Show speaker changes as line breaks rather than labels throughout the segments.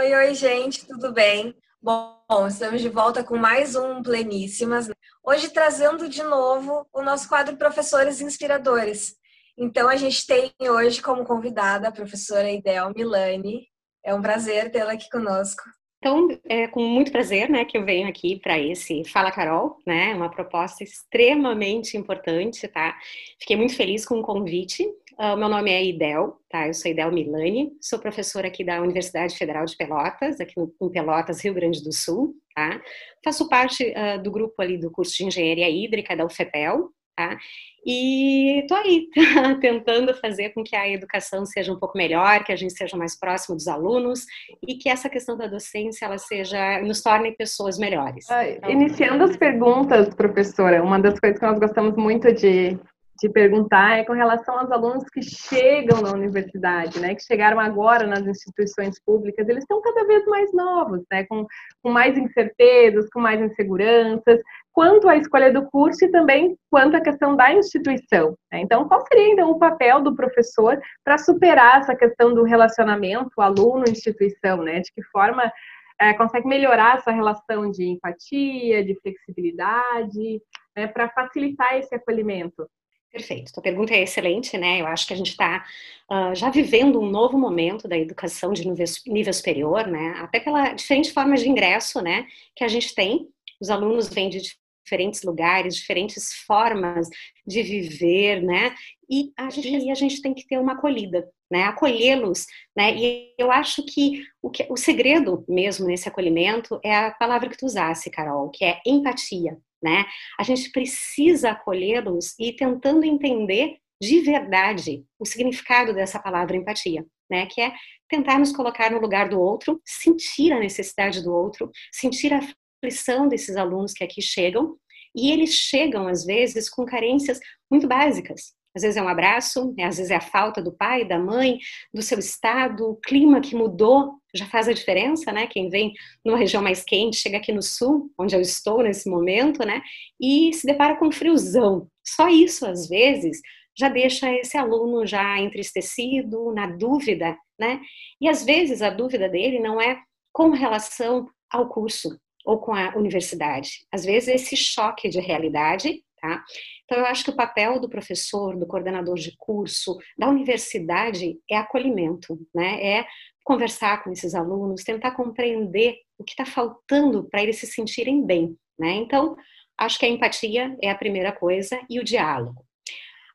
Oi, oi, gente, tudo bem? Bom, estamos de volta com mais um Pleníssimas. Hoje trazendo de novo o nosso quadro Professores Inspiradores. Então, a gente tem hoje como convidada a professora Idel Milani. É um prazer tê-la aqui conosco.
Então, é com muito prazer, né, que eu venho aqui para esse Fala Carol, né, uma proposta extremamente importante, tá? Fiquei muito feliz com o convite. Uh, meu nome é Idel, tá? Eu sou Idel Milani, sou professora aqui da Universidade Federal de Pelotas, aqui no, em Pelotas, Rio Grande do Sul, tá? Faço parte uh, do grupo ali do curso de Engenharia Hídrica da UFPEL, tá? E tô aí tentando fazer com que a educação seja um pouco melhor, que a gente seja mais próximo dos alunos e que essa questão da docência ela seja nos torne pessoas melhores.
Então, Iniciando as perguntas, professora, uma das coisas que nós gostamos muito de te perguntar é com relação aos alunos que chegam na universidade, né, que chegaram agora nas instituições públicas, eles estão cada vez mais novos, né, com, com mais incertezas, com mais inseguranças, quanto à escolha do curso e também quanto à questão da instituição. Né? Então, qual seria então o papel do professor para superar essa questão do relacionamento aluno-instituição, né, de que forma é, consegue melhorar essa relação de empatia, de flexibilidade, né, para facilitar esse acolhimento?
Perfeito. A pergunta é excelente, né? Eu acho que a gente está uh, já vivendo um novo momento da educação de nível, nível superior, né? Até pela diferente forma de ingresso, né? Que a gente tem. Os alunos vêm de diferentes lugares, diferentes formas de viver, né? E a gente, a gente tem que ter uma acolhida, né? Acolhê-los, né? E eu acho que o, que o segredo mesmo nesse acolhimento é a palavra que tu usasse, Carol, que é empatia, né? A gente precisa acolhê-los e tentando entender de verdade o significado dessa palavra empatia, né? Que é tentar nos colocar no lugar do outro, sentir a necessidade do outro, sentir a aflição desses alunos que aqui chegam e eles chegam às vezes com carências muito básicas, às vezes é um abraço, né? às vezes é a falta do pai, da mãe, do seu estado, o clima que mudou já faz a diferença, né? Quem vem numa região mais quente, chega aqui no sul, onde eu estou nesse momento, né? E se depara com friozão. Só isso, às vezes, já deixa esse aluno já entristecido, na dúvida, né? E às vezes a dúvida dele não é com relação ao curso ou com a universidade. Às vezes esse choque de realidade Tá? Então, eu acho que o papel do professor, do coordenador de curso, da universidade é acolhimento, né? é conversar com esses alunos, tentar compreender o que está faltando para eles se sentirem bem. Né? Então, acho que a empatia é a primeira coisa e o diálogo.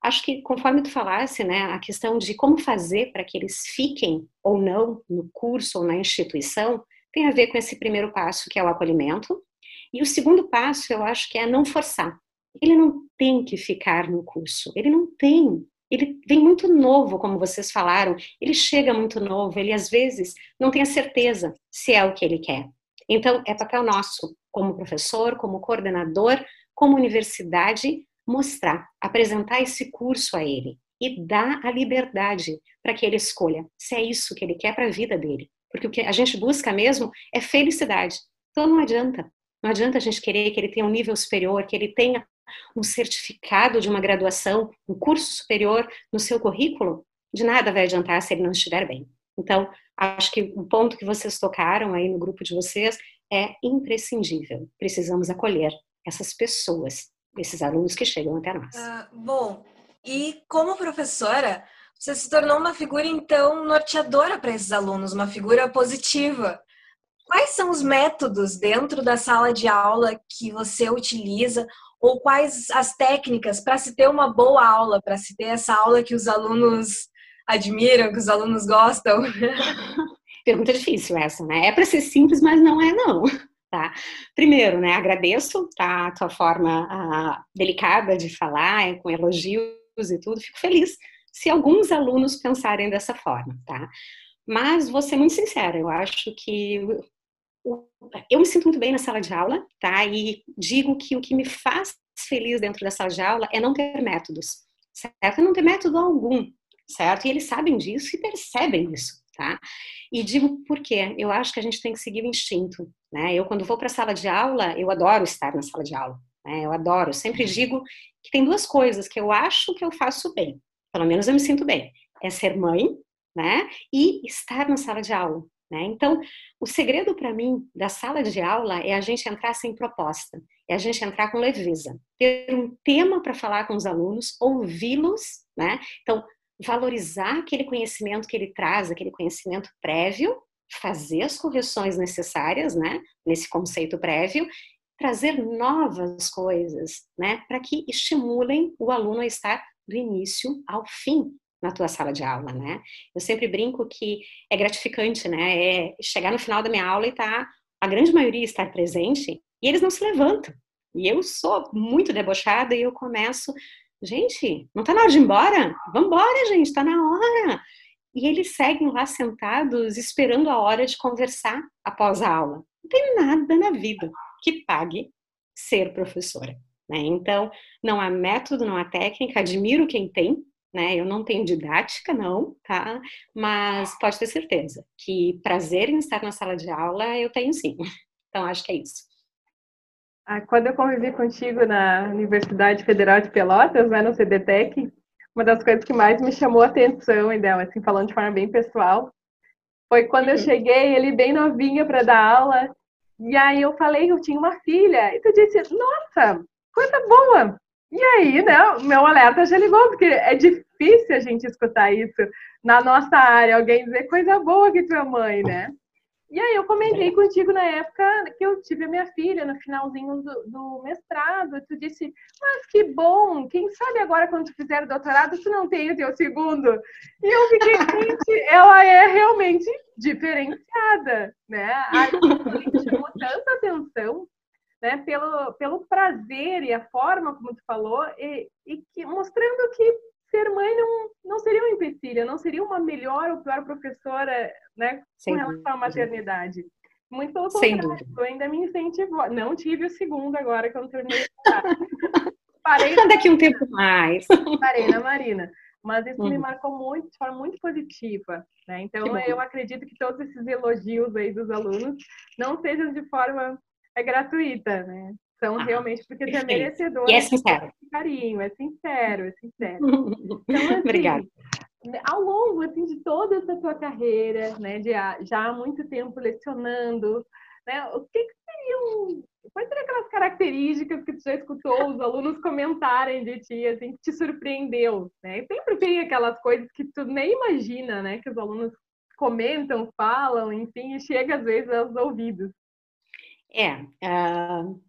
Acho que, conforme tu falasse, né, a questão de como fazer para que eles fiquem ou não no curso ou na instituição tem a ver com esse primeiro passo, que é o acolhimento. E o segundo passo, eu acho que é não forçar ele não tem que ficar no curso, ele não tem. Ele vem muito novo, como vocês falaram, ele chega muito novo, ele às vezes não tem a certeza se é o que ele quer. Então, é papel nosso, como professor, como coordenador, como universidade, mostrar, apresentar esse curso a ele e dar a liberdade para que ele escolha se é isso que ele quer para a vida dele. Porque o que a gente busca mesmo é felicidade. Então, não adianta. Não adianta a gente querer que ele tenha um nível superior, que ele tenha um certificado de uma graduação, um curso superior no seu currículo, de nada vai adiantar se ele não estiver bem. Então, acho que o ponto que vocês tocaram aí no grupo de vocês é imprescindível. Precisamos acolher essas pessoas, esses alunos que chegam até nós.
Uh, bom, e como professora, você se tornou uma figura então norteadora para esses alunos, uma figura positiva. Quais são os métodos dentro da sala de aula que você utiliza ou quais as técnicas para se ter uma boa aula, para se ter essa aula que os alunos admiram, que os alunos gostam?
Pergunta difícil essa, né? É para ser simples, mas não é não. Tá? Primeiro, né, agradeço tá, a tua forma ah, delicada de falar, com elogios e tudo. Fico feliz se alguns alunos pensarem dessa forma, tá? Mas vou ser muito sincera, eu acho que eu me sinto muito bem na sala de aula, tá? E digo que o que me faz feliz dentro da sala de aula é não ter métodos, certo? É não ter método algum, certo? E eles sabem disso e percebem isso, tá? E digo por quê? Eu acho que a gente tem que seguir o instinto, né? Eu, quando vou para a sala de aula, eu adoro estar na sala de aula, né? Eu adoro, eu sempre digo que tem duas coisas que eu acho que eu faço bem, pelo menos eu me sinto bem, é ser mãe, né? E estar na sala de aula, Né? Então, o segredo para mim da sala de aula é a gente entrar sem proposta, é a gente entrar com leveza, ter um tema para falar com os alunos, ouvi-los, né? Então, valorizar aquele conhecimento que ele traz, aquele conhecimento prévio, fazer as correções necessárias, né? Nesse conceito prévio, trazer novas coisas, né? Para que estimulem o aluno a estar do início ao fim na tua sala de aula, né? Eu sempre brinco que é gratificante, né? É chegar no final da minha aula e tá a grande maioria estar presente e eles não se levantam. E eu sou muito debochada e eu começo, gente, não tá na hora de ir embora? Vambora, gente, tá na hora. E eles seguem lá sentados esperando a hora de conversar após a aula. Não tem nada na vida que pague ser professora. Né? Então, não há método, não há técnica, admiro quem tem, né? Eu não tenho didática, não, tá? Mas pode ter certeza que prazer em estar na sala de aula eu tenho sim. Então, acho que é isso.
Ah, quando eu convivi contigo na Universidade Federal de Pelotas, né, no CDTEC, uma das coisas que mais me chamou a atenção, então, assim, falando de forma bem pessoal, foi quando eu uhum. cheguei ali bem novinha para dar aula, e aí eu falei que eu tinha uma filha, e tu disse, nossa, coisa boa, e aí, né, meu alerta já ligou, porque é difícil a gente escutar isso na nossa área, alguém dizer coisa boa que tua mãe, né? E aí eu comentei contigo na época que eu tive a minha filha, no finalzinho do, do mestrado, tu disse, mas que bom, quem sabe agora quando tu fizer o doutorado, tu não tem o teu segundo. E eu fiquei, gente, ela é realmente diferenciada, né? Aí chamou tanta atenção né, pelo, pelo prazer e a forma como tu falou, e, e que, mostrando que ser mãe não, não seria um empecilho, não seria uma melhor ou pior professora né, com relação à maternidade. Muito pelo contrário, eu ainda me incentivo. Não tive o segundo agora que eu não terminei
Parei daqui um tempo mais.
Parei na Marina. Mas isso me uhum. marcou muito, de forma muito positiva. Né? Então, eu acredito que todos esses elogios aí dos alunos não sejam de forma é gratuita, né? São ah, realmente porque você é merecedor.
E é sincero.
Carinho, é sincero, é sincero. Então,
assim, Obrigada.
Ao longo assim, de toda essa tua carreira, né, de já há muito tempo lecionando, né, o que, que seriam Quais seriam aquelas características que tu já escutou os alunos comentarem de ti, assim, que te surpreendeu, né? Sempre tem aquelas coisas que tu nem imagina, né? Que os alunos comentam, falam, enfim, e chega às vezes aos ouvidos.
É, uh,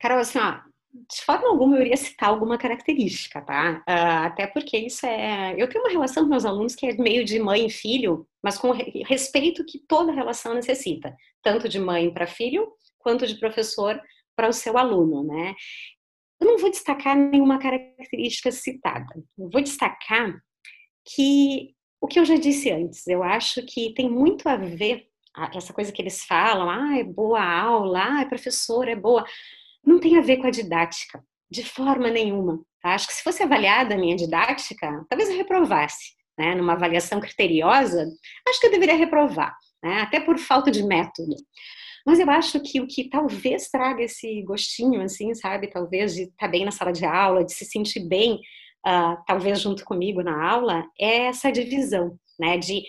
Carol, assim, ó, de forma alguma eu iria citar alguma característica, tá? Uh, até porque isso é. Eu tenho uma relação com meus alunos que é meio de mãe e filho, mas com respeito que toda relação necessita, tanto de mãe para filho, quanto de professor para o seu aluno, né? Eu não vou destacar nenhuma característica citada. Eu vou destacar que o que eu já disse antes, eu acho que tem muito a ver essa coisa que eles falam, ah, é boa aula, ah, é professora, é boa, não tem a ver com a didática, de forma nenhuma. Tá? Acho que se fosse avaliada a minha didática, talvez eu reprovasse, né? Numa avaliação criteriosa, acho que eu deveria reprovar, né? Até por falta de método. Mas eu acho que o que talvez traga esse gostinho, assim, sabe? Talvez de estar tá bem na sala de aula, de se sentir bem, uh, talvez junto comigo na aula, é essa divisão, né? De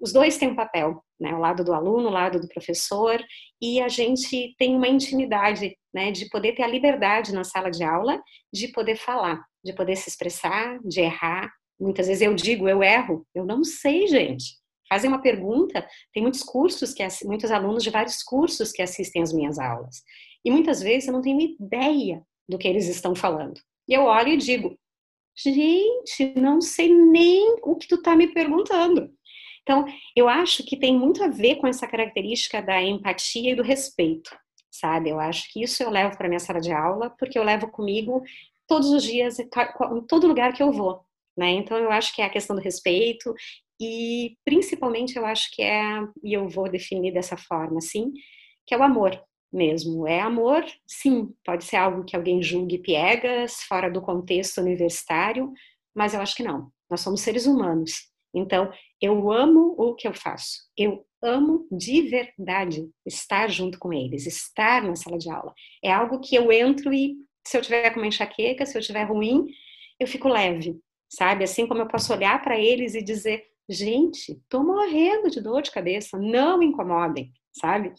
os dois têm um papel, né? O lado do aluno, o lado do professor, e a gente tem uma intimidade, né? De poder ter a liberdade na sala de aula, de poder falar, de poder se expressar, de errar. Muitas vezes eu digo, eu erro, eu não sei, gente. Fazem uma pergunta, tem muitos cursos que muitos alunos de vários cursos que assistem às minhas aulas. E muitas vezes eu não tenho ideia do que eles estão falando. E eu olho e digo: "Gente, não sei nem o que tu tá me perguntando". Então, eu acho que tem muito a ver com essa característica da empatia e do respeito, sabe? Eu acho que isso eu levo para minha sala de aula, porque eu levo comigo todos os dias, em todo lugar que eu vou, né? Então, eu acho que é a questão do respeito e, principalmente, eu acho que é, e eu vou definir dessa forma, assim, que é o amor mesmo. É amor, sim, pode ser algo que alguém julgue piegas, fora do contexto universitário, mas eu acho que não. Nós somos seres humanos então, eu amo o que eu faço. Eu amo de verdade estar junto com eles, estar na sala de aula. É algo que eu entro e se eu tiver com uma enxaqueca, se eu tiver ruim, eu fico leve, sabe? Assim como eu posso olhar para eles e dizer: gente, tô morrendo de dor de cabeça, não me incomodem, sabe?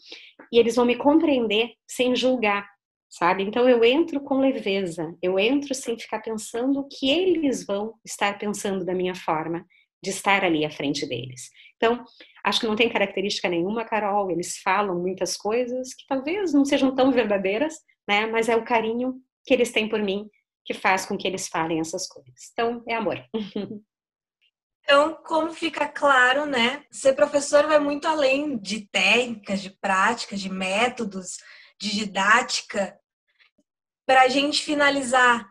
E eles vão me compreender sem julgar, sabe? Então eu entro com leveza, eu entro sem ficar pensando o que eles vão estar pensando da minha forma de estar ali à frente deles. Então, acho que não tem característica nenhuma, Carol, eles falam muitas coisas que talvez não sejam tão verdadeiras, né? Mas é o carinho que eles têm por mim que faz com que eles falem essas coisas. Então, é amor.
Então, como fica claro, né? Ser professor vai muito além de técnicas, de práticas, de métodos, de didática. Para a gente finalizar,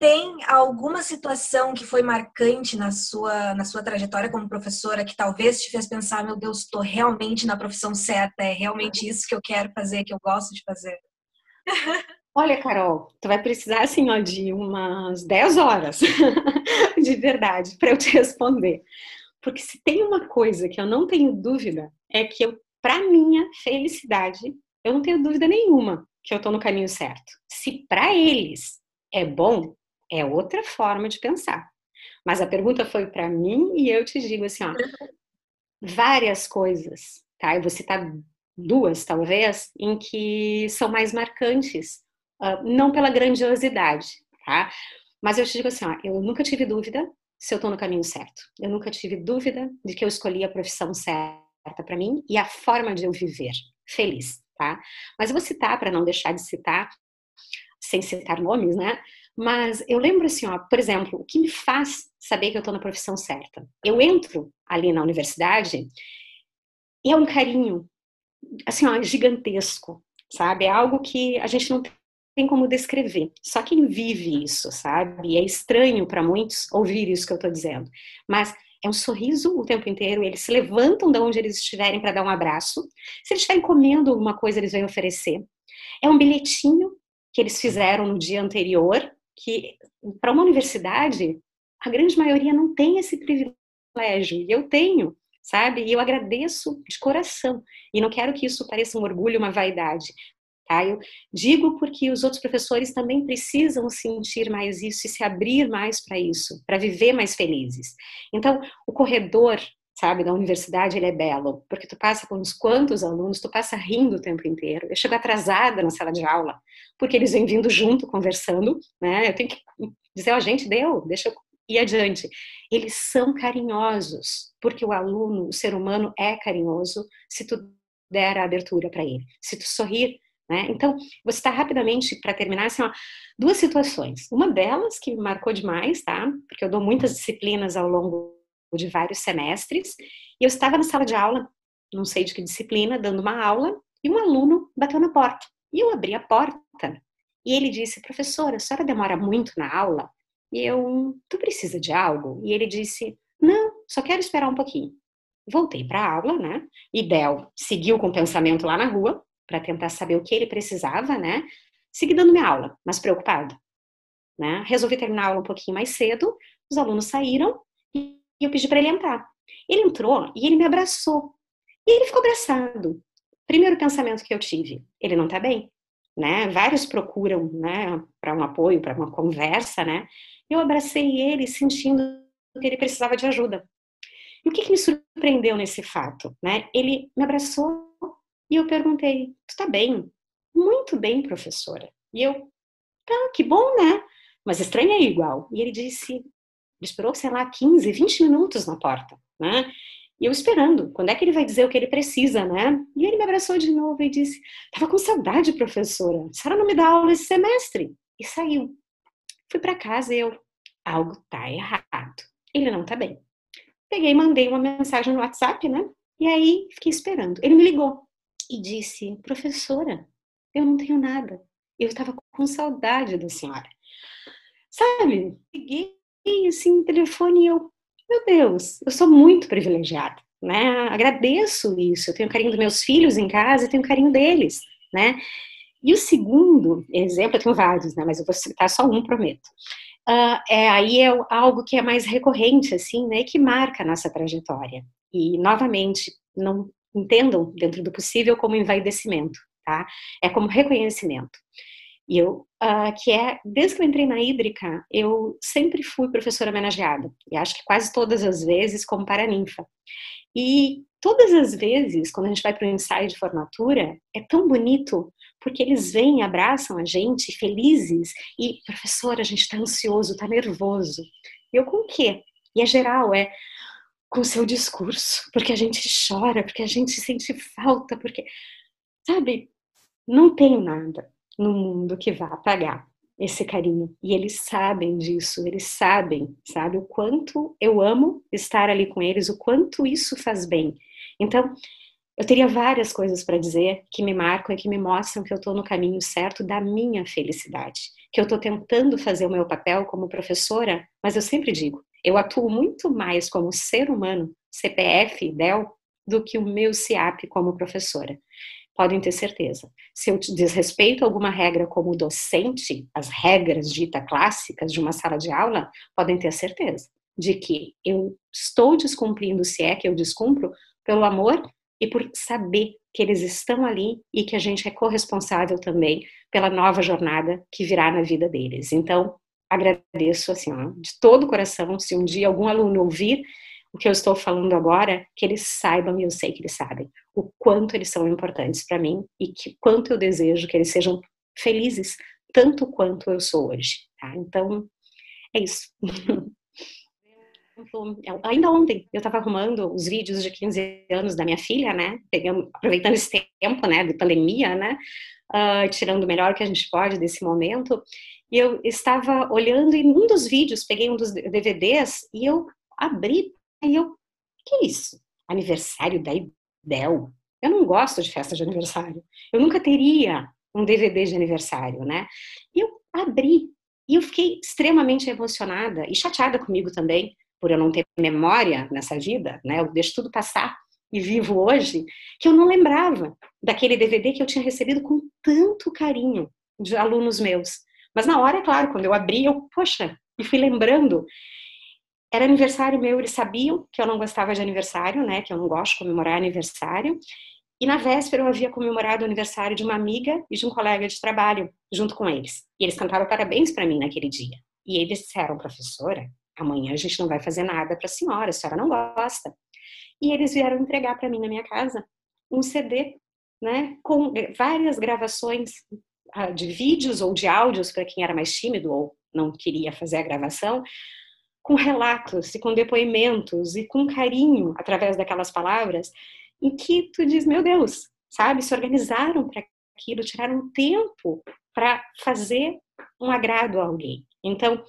tem alguma situação que foi marcante na sua, na sua trajetória como professora que talvez te fez pensar, meu Deus, estou realmente na profissão certa, é realmente isso que eu quero fazer, que eu gosto de fazer?
Olha, Carol, tu vai precisar assim, ó, de umas 10 horas de verdade para eu te responder. Porque se tem uma coisa que eu não tenho dúvida, é que eu, para minha felicidade, eu não tenho dúvida nenhuma que eu estou no caminho certo. Se para eles é bom, é outra forma de pensar. Mas a pergunta foi para mim e eu te digo assim, ó, várias coisas, tá? Eu vou citar duas, talvez, em que são mais marcantes uh, não pela grandiosidade, tá? Mas eu te digo assim, ó, eu nunca tive dúvida se eu estou no caminho certo. Eu nunca tive dúvida de que eu escolhi a profissão certa para mim e a forma de eu viver feliz, tá? Mas eu vou citar para não deixar de citar, sem citar nomes, né? Mas eu lembro assim, ó, por exemplo, o que me faz saber que eu estou na profissão certa? Eu entro ali na universidade e é um carinho, assim, ó, gigantesco, sabe? É algo que a gente não tem como descrever. Só quem vive isso, sabe? É estranho para muitos ouvir isso que eu estou dizendo. Mas é um sorriso o tempo inteiro, eles se levantam de onde eles estiverem para dar um abraço. Se eles estiverem comendo alguma coisa, eles vêm oferecer. É um bilhetinho que eles fizeram no dia anterior, que para uma universidade, a grande maioria não tem esse privilégio, e eu tenho, sabe? E eu agradeço de coração. E não quero que isso pareça um orgulho, uma vaidade, Tá? Eu digo porque os outros professores também precisam sentir mais isso e se abrir mais para isso, para viver mais felizes. Então, o corredor, sabe, da universidade, ele é belo, porque tu passa por uns quantos alunos, tu passa rindo o tempo inteiro. Eu chego atrasada na sala de aula, porque eles vêm vindo junto, conversando, né? Eu tenho que dizer, ó, oh, gente, deu, deixa eu ir adiante. Eles são carinhosos, porque o aluno, o ser humano é carinhoso se tu der a abertura para ele. Se tu sorrir né? Então, vou citar rapidamente, para terminar, assim, ó, duas situações. Uma delas que me marcou demais, tá? Porque eu dou muitas disciplinas ao longo de vários semestres, e eu estava na sala de aula, não sei de que disciplina, dando uma aula, e um aluno bateu na porta. E eu abri a porta, e ele disse, professora, a senhora demora muito na aula? E eu, tu precisa de algo? E ele disse, não, só quero esperar um pouquinho. Voltei para a aula, né? E Del seguiu com o pensamento lá na rua, para tentar saber o que ele precisava, né? Segui dando minha aula, mas preocupado. Né? Resolvi terminar a aula um pouquinho mais cedo, os alunos saíram e eu pedi para ele entrar. Ele entrou e ele me abraçou. E ele ficou abraçado. Primeiro pensamento que eu tive, ele não tá bem, né? Vários procuram, né, para um apoio, para uma conversa, né? Eu abracei ele sentindo que ele precisava de ajuda. E o que, que me surpreendeu nesse fato, né? Ele me abraçou e eu perguntei: Tu tá bem? Muito bem, professora. E eu: Tá, que bom, né? Mas estranhei igual. E ele disse: esperou, sei lá, 15, 20 minutos na porta, né? E eu esperando, quando é que ele vai dizer o que ele precisa, né? E ele me abraçou de novo e disse: Tava com saudade, professora. A senhora não me dá aula esse semestre. E saiu. Fui para casa e eu: Algo tá errado. Ele não tá bem. Peguei e mandei uma mensagem no WhatsApp, né? E aí fiquei esperando. Ele me ligou e disse: Professora, eu não tenho nada. Eu estava com saudade da senhora. Sabe? Liguei assim telefone e eu, meu Deus, eu sou muito privilegiada, né? Agradeço isso. Eu tenho carinho dos meus filhos em casa e tenho carinho deles, né? E o segundo exemplo, eu tenho vários, né? Mas eu vou citar só um, prometo. Uh, é, aí é algo que é mais recorrente, assim, né? Que marca a nossa trajetória. E, novamente, não entendam dentro do possível como envaidecimento, tá? É como reconhecimento. E eu, uh, que é, desde que eu entrei na hídrica, eu sempre fui professora homenageada. E acho que quase todas as vezes como paraninfa. E todas as vezes, quando a gente vai para o ensaio de formatura, é tão bonito, porque eles vêm, abraçam a gente, felizes, e, professora, a gente está ansioso, está nervoso. E eu com o quê? E é geral, é com o seu discurso, porque a gente chora, porque a gente sente falta, porque, sabe, não tem nada no mundo que vá apagar esse carinho. E eles sabem disso, eles sabem, sabe, o quanto eu amo estar ali com eles, o quanto isso faz bem. Então, eu teria várias coisas para dizer que me marcam e que me mostram que eu estou no caminho certo da minha felicidade, que eu estou tentando fazer o meu papel como professora, mas eu sempre digo, eu atuo muito mais como ser humano, CPF, DEL, do que o meu CIAP como professora. Podem ter certeza. Se eu desrespeito alguma regra como docente, as regras ditas clássicas de uma sala de aula, podem ter certeza de que eu estou descumprindo, se é que eu descumpro, pelo amor e por saber que eles estão ali e que a gente é corresponsável também pela nova jornada que virá na vida deles. Então, agradeço assim, de todo o coração, se um dia algum aluno ouvir o que eu estou falando agora, que eles saibam, e eu sei que eles sabem, o quanto eles são importantes para mim e que quanto eu desejo que eles sejam felizes, tanto quanto eu sou hoje, tá? Então, é isso. Ainda ontem eu estava arrumando os vídeos de 15 anos da minha filha, né? Aproveitando esse tempo, né, de pandemia, né? Uh, tirando o melhor que a gente pode desse momento. E eu estava olhando e num dos vídeos, peguei um dos DVDs e eu abri e eu, que isso? Aniversário da Ibel? Eu não gosto de festa de aniversário. Eu nunca teria um DVD de aniversário, né? E eu abri e eu fiquei extremamente emocionada e chateada comigo também, por eu não ter memória nessa vida, né? Eu deixo tudo passar e vivo hoje, que eu não lembrava daquele DVD que eu tinha recebido com tanto carinho de alunos meus. Mas na hora, é claro, quando eu abri, eu, poxa, e fui lembrando. Era aniversário meu, eles sabiam que eu não gostava de aniversário, né? Que eu não gosto de comemorar aniversário. E na véspera eu havia comemorado o aniversário de uma amiga e de um colega de trabalho, junto com eles. E eles cantaram parabéns para mim naquele dia. E eles disseram, professora, amanhã a gente não vai fazer nada para a senhora, a senhora não gosta. E eles vieram entregar para mim na minha casa um CD, né, com várias gravações ah, de vídeos ou de áudios para quem era mais tímido ou não queria fazer a gravação, com relatos e com depoimentos e com carinho através daquelas palavras, em que tu diz, meu Deus, sabe, se organizaram para aquilo, tiraram tempo para fazer um agrado a alguém. Então,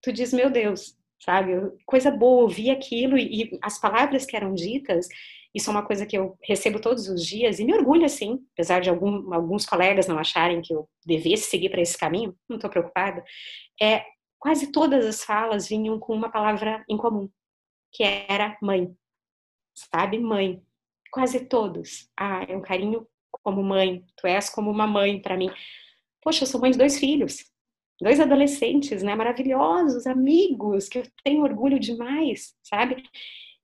tu diz, meu Deus, sabe, coisa boa, ouvir aquilo e, e as palavras que eram ditas isso é uma coisa que eu recebo todos os dias e me orgulho, assim, apesar de algum, alguns colegas não acharem que eu devesse seguir para esse caminho, não estou preocupada. É, quase todas as falas vinham com uma palavra em comum, que era mãe. Sabe, mãe. Quase todos. Ah, é um carinho como mãe. Tu és como uma mãe para mim. Poxa, eu sou mãe de dois filhos, dois adolescentes, né, maravilhosos, amigos, que eu tenho orgulho demais, sabe?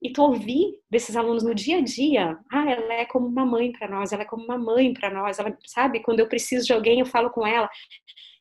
E tu ouvir desses alunos no dia a dia, ah, ela é como uma mãe para nós, ela é como uma mãe para nós, ela sabe, quando eu preciso de alguém, eu falo com ela.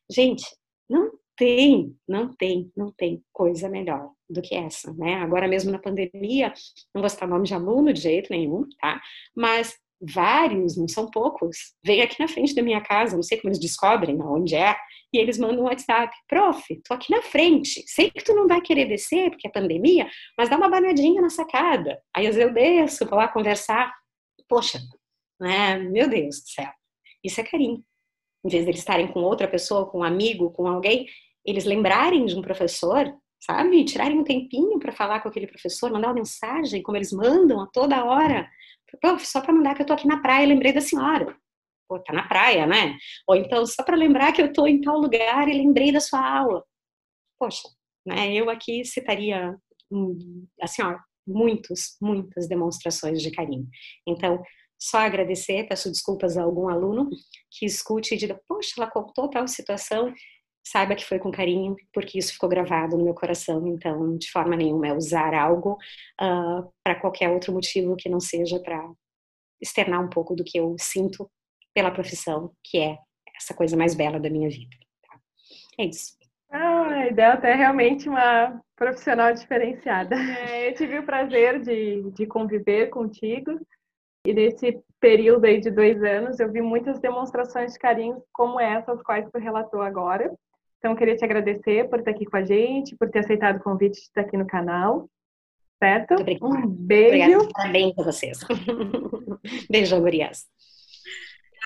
Gente, não tem, não tem, não tem coisa melhor do que essa, né? Agora mesmo na pandemia, não vou citar nome de aluno de jeito nenhum, tá? Mas vários, não são poucos, vêm aqui na frente da minha casa, não sei como eles descobrem onde é, e eles mandam um WhatsApp, prof, tô aqui na frente, sei que tu não vai querer descer, porque é pandemia, mas dá uma banadinha na sacada. Aí eu desço, vou lá conversar. Poxa, né? Meu Deus do céu. Isso é carinho. Em vez de eles estarem com outra pessoa, com um amigo, com alguém, eles lembrarem de um professor, sabe? Tirarem um tempinho para falar com aquele professor, mandar uma mensagem, como eles mandam a toda hora. Só para mandar que eu tô aqui na praia, lembrei da senhora pô, tá na praia, né? Ou então, só para lembrar que eu estou em tal lugar e lembrei da sua aula. Poxa, né? Eu aqui citaria, hum, assim, ó, muitos, muitas demonstrações de carinho. Então, só agradecer, peço desculpas a algum aluno que escute e diga, poxa, ela contou tal situação, saiba que foi com carinho, porque isso ficou gravado no meu coração, então, de forma nenhuma é usar algo uh, ah, para qualquer outro motivo que não seja para externar um pouco do que eu sinto pela profissão, que é essa coisa mais bela da minha vida. É isso.
Ah, a Delta é realmente uma profissional diferenciada. É, eu tive o prazer de, de conviver contigo e nesse período aí de dois anos eu vi muitas demonstrações de carinho como essas quais tu relatou agora. Então, eu queria te agradecer por estar aqui com a gente, por ter aceitado o convite de estar aqui no canal. Certo? Um beijo.
Obrigada. Parabéns a vocês. Beijão, gurias.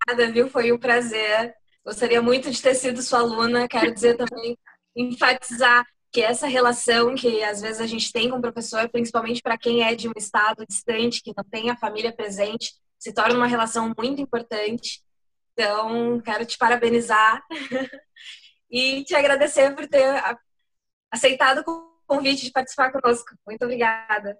Obrigada, viu? Foi um prazer. Gostaria muito de ter sido sua aluna. Quero dizer também, enfatizar que essa relação que às vezes a gente tem com o professor, principalmente para quem é de um estado distante, que não tem a família presente, se torna uma relação muito importante. Então, quero te parabenizar e te agradecer por ter aceitado o convite de participar conosco. Muito obrigada.